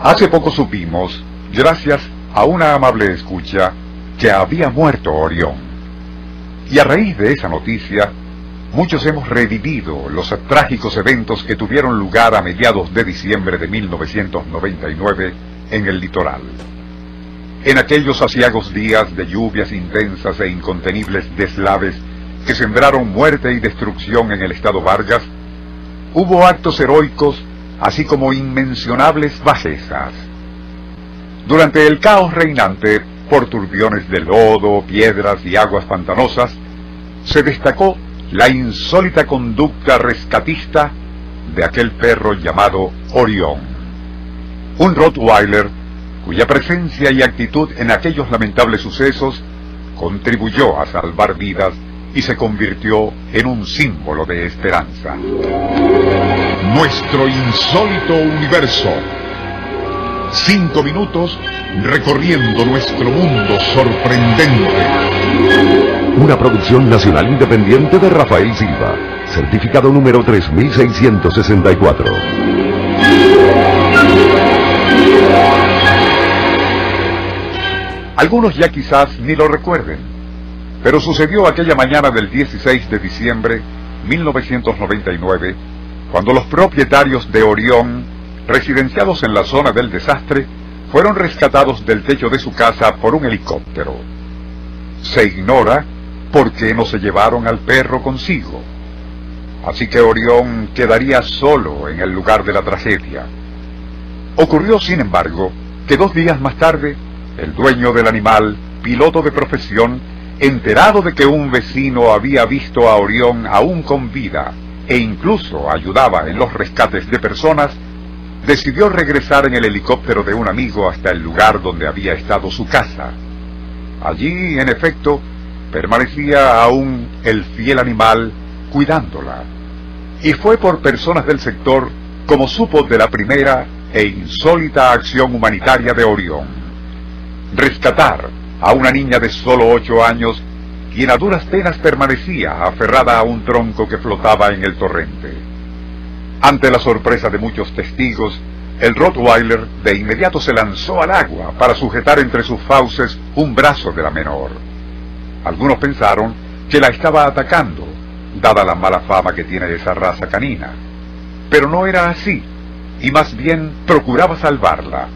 Hace poco supimos, gracias a una amable escucha, que había muerto Orión. Y a raíz de esa noticia, muchos hemos revivido los trágicos eventos que tuvieron lugar a mediados de diciembre de 1999 en el litoral. En aquellos asiagos días de lluvias intensas e incontenibles deslaves que sembraron muerte y destrucción en el estado Vargas, hubo actos heroicos así como inmencionables bajezas. Durante el caos reinante por turbiones de lodo, piedras y aguas pantanosas, se destacó la insólita conducta rescatista de aquel perro llamado Orión. Un Rottweiler cuya presencia y actitud en aquellos lamentables sucesos contribuyó a salvar vidas y se convirtió en un símbolo de esperanza. Nuestro insólito universo. Cinco minutos recorriendo nuestro mundo sorprendente. Una producción nacional independiente de Rafael Silva. Certificado número 3664. Algunos ya quizás ni lo recuerden, pero sucedió aquella mañana del 16 de diciembre 1999, cuando los propietarios de Orión, residenciados en la zona del desastre, fueron rescatados del techo de su casa por un helicóptero. Se ignora por qué no se llevaron al perro consigo. Así que Orión quedaría solo en el lugar de la tragedia. Ocurrió, sin embargo, que dos días más tarde, el dueño del animal, piloto de profesión, enterado de que un vecino había visto a Orión aún con vida e incluso ayudaba en los rescates de personas, decidió regresar en el helicóptero de un amigo hasta el lugar donde había estado su casa. Allí, en efecto, permanecía aún el fiel animal cuidándola. Y fue por personas del sector como supo de la primera e insólita acción humanitaria de Orión. Rescatar a una niña de solo ocho años, quien a duras penas permanecía aferrada a un tronco que flotaba en el torrente. Ante la sorpresa de muchos testigos, el Rottweiler de inmediato se lanzó al agua para sujetar entre sus fauces un brazo de la menor. Algunos pensaron que la estaba atacando, dada la mala fama que tiene esa raza canina. Pero no era así, y más bien procuraba salvarla,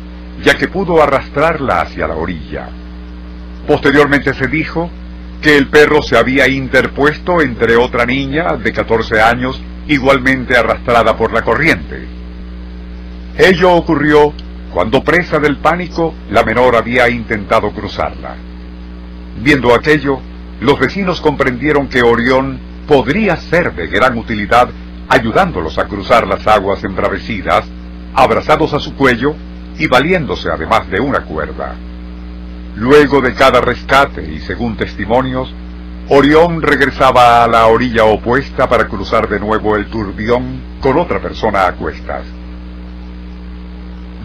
ya que pudo arrastrarla hacia la orilla. Posteriormente se dijo que el perro se había interpuesto entre otra niña de 14 años igualmente arrastrada por la corriente. Ello ocurrió cuando presa del pánico la menor había intentado cruzarla. Viendo aquello, los vecinos comprendieron que Orión podría ser de gran utilidad ayudándolos a cruzar las aguas embravecidas, abrazados a su cuello y valiéndose además de una cuerda. Luego de cada rescate y según testimonios, Orión regresaba a la orilla opuesta para cruzar de nuevo el turbión con otra persona a cuestas.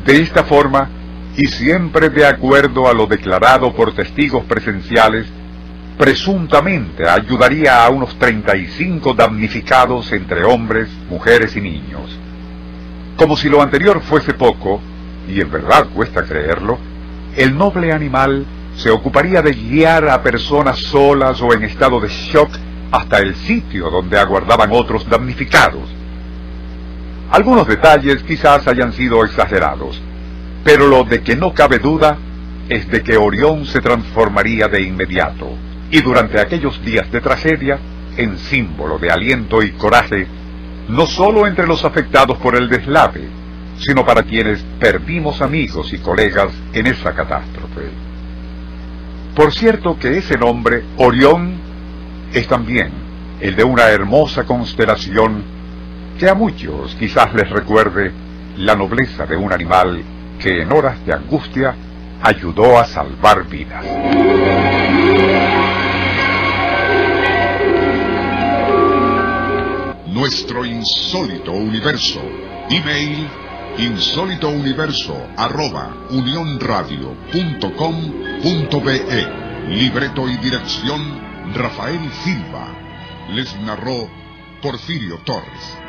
De esta forma, y siempre de acuerdo a lo declarado por testigos presenciales, presuntamente ayudaría a unos 35 damnificados entre hombres, mujeres y niños. Como si lo anterior fuese poco, y en verdad cuesta creerlo, el noble animal se ocuparía de guiar a personas solas o en estado de shock hasta el sitio donde aguardaban otros damnificados. Algunos detalles quizás hayan sido exagerados, pero lo de que no cabe duda es de que Orión se transformaría de inmediato, y durante aquellos días de tragedia, en símbolo de aliento y coraje, no solo entre los afectados por el deslave, sino para quienes perdimos amigos y colegas en esa catástrofe. Por cierto que ese nombre, Orión, es también el de una hermosa constelación que a muchos quizás les recuerde la nobleza de un animal que en horas de angustia ayudó a salvar vidas. Nuestro insólito universo. Email insólitouniverso arroba unionradio.com.be Libreto y dirección Rafael Silva. Les narró Porfirio Torres.